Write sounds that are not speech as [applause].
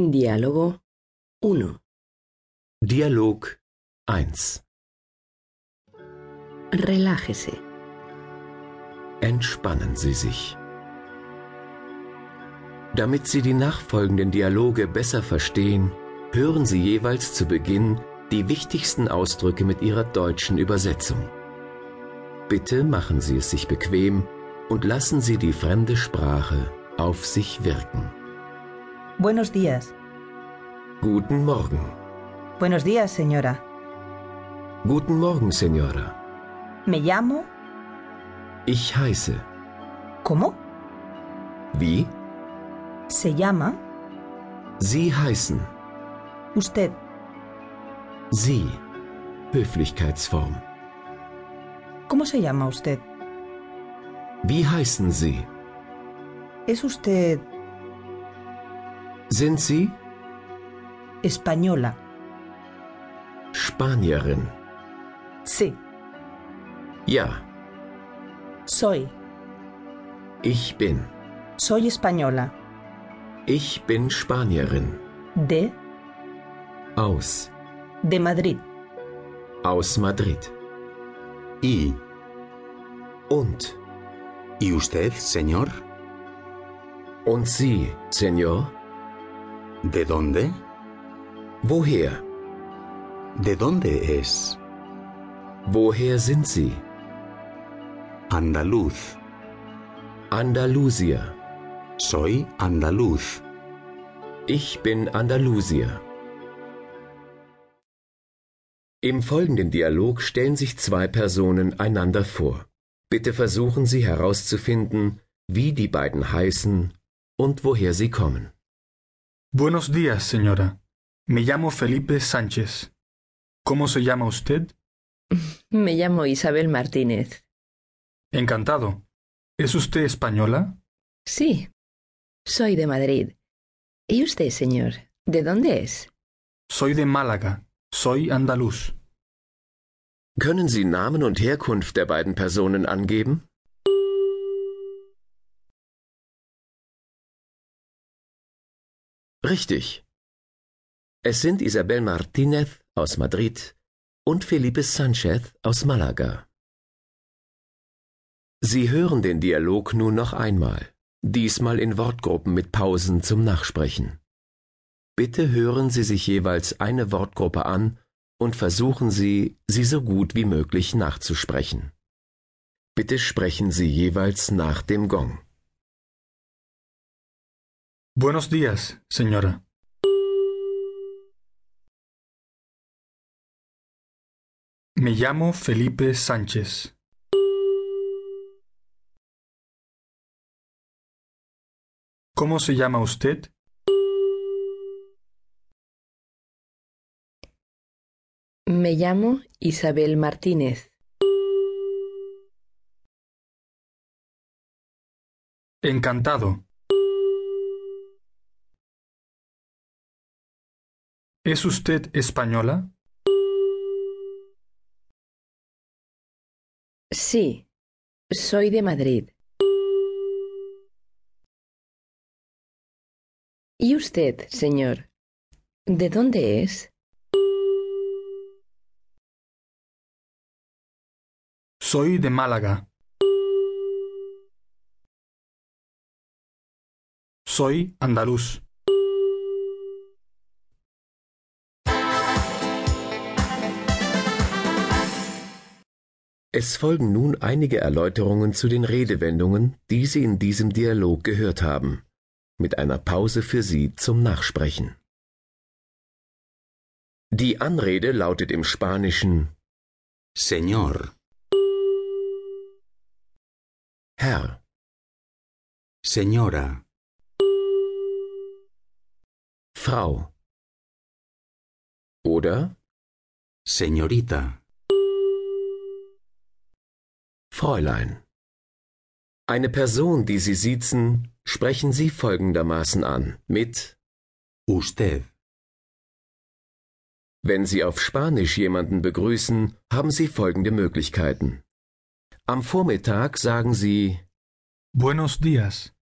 Diálogo 1. Dialog 1. Relájese. Entspannen Sie sich. Damit Sie die nachfolgenden Dialoge besser verstehen, hören Sie jeweils zu Beginn die wichtigsten Ausdrücke mit Ihrer deutschen Übersetzung. Bitte machen Sie es sich bequem und lassen Sie die fremde Sprache auf sich wirken. Buenos días. Guten Morgen. Buenos días, señora. Guten Morgen, Senora. Me llamo. Ich heiße. ¿Cómo? Wie? Se llama. Sie heißen. Usted. Sie. Höflichkeitsform. ¿Cómo se llama usted? Wie heißen Sie? ¿Es usted Sind Sie española? Spanierin? Sí. Ja, Soy. ich bin. Soy española. Ich bin Spanierin. De. Aus. De Madrid. Aus Madrid. ¿Y, Und. ¿y usted, señor? Und Sie, Senor? ¿De dónde? Woher? ¿De dónde es? Woher sind Sie? Andaluz. Andalusier. Soy andaluz. Ich bin Andalusier. Im folgenden Dialog stellen sich zwei Personen einander vor. Bitte versuchen Sie herauszufinden, wie die beiden heißen und woher sie kommen. Buenos días, señora. Me llamo Felipe Sánchez. ¿Cómo se llama usted? [laughs] Me llamo Isabel Martínez. Encantado. ¿Es usted española? Sí. Soy de Madrid. ¿Y usted, señor? ¿De dónde es? Soy de Málaga. Soy andaluz. Können Sie Namen und Herkunft der beiden Personen angeben? Richtig. Es sind Isabel Martinez aus Madrid und Felipe Sanchez aus Malaga. Sie hören den Dialog nun noch einmal, diesmal in Wortgruppen mit Pausen zum Nachsprechen. Bitte hören Sie sich jeweils eine Wortgruppe an und versuchen Sie, sie so gut wie möglich nachzusprechen. Bitte sprechen Sie jeweils nach dem Gong. Buenos días, señora. Me llamo Felipe Sánchez. ¿Cómo se llama usted? Me llamo Isabel Martínez. Encantado. ¿Es usted española? Sí. Soy de Madrid. ¿Y usted, señor? ¿De dónde es? Soy de Málaga. Soy andaluz. Es folgen nun einige Erläuterungen zu den Redewendungen, die Sie in diesem Dialog gehört haben, mit einer Pause für Sie zum Nachsprechen. Die Anrede lautet im Spanischen Señor. Herr, Señora. Frau oder Señorita. Fräulein. Eine Person, die Sie siezen, sprechen Sie folgendermaßen an mit Usted. Wenn Sie auf Spanisch jemanden begrüßen, haben Sie folgende Möglichkeiten. Am Vormittag sagen Sie Buenos días.